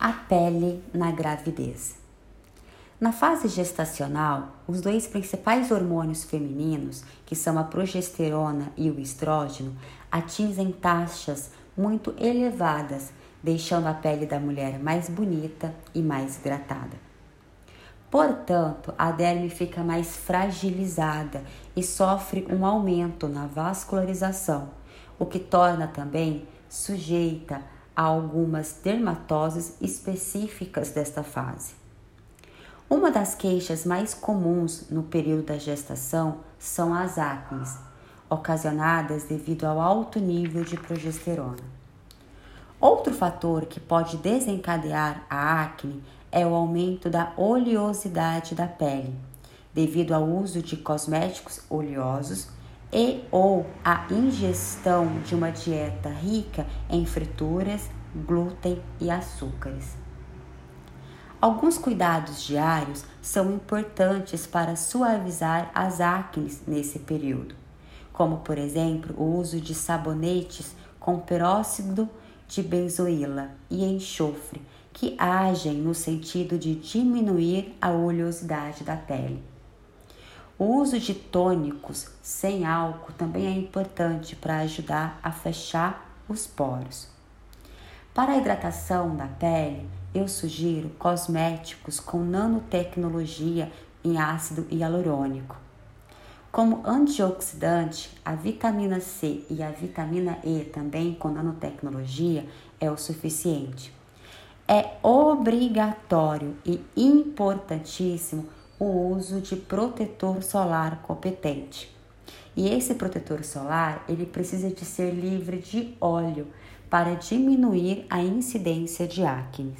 A pele na gravidez. Na fase gestacional, os dois principais hormônios femininos, que são a progesterona e o estrógeno, atingem taxas muito elevadas, deixando a pele da mulher mais bonita e mais hidratada. Portanto, a derme fica mais fragilizada e sofre um aumento na vascularização, o que torna também sujeita a algumas dermatoses específicas desta fase. Uma das queixas mais comuns no período da gestação são as acnes, ocasionadas devido ao alto nível de progesterona. Outro fator que pode desencadear a acne é o aumento da oleosidade da pele, devido ao uso de cosméticos oleosos e ou a ingestão de uma dieta rica em frituras, glúten e açúcares. Alguns cuidados diários são importantes para suavizar as acnes nesse período, como por exemplo o uso de sabonetes com peróxido de benzoíla e enxofre, que agem no sentido de diminuir a oleosidade da pele. O uso de tônicos sem álcool também é importante para ajudar a fechar os poros. Para a hidratação da pele, eu sugiro cosméticos com nanotecnologia em ácido hialurônico. Como antioxidante, a vitamina C e a vitamina E, também com nanotecnologia, é o suficiente. É obrigatório e importantíssimo o uso de protetor solar competente. E esse protetor solar, ele precisa de ser livre de óleo para diminuir a incidência de acne.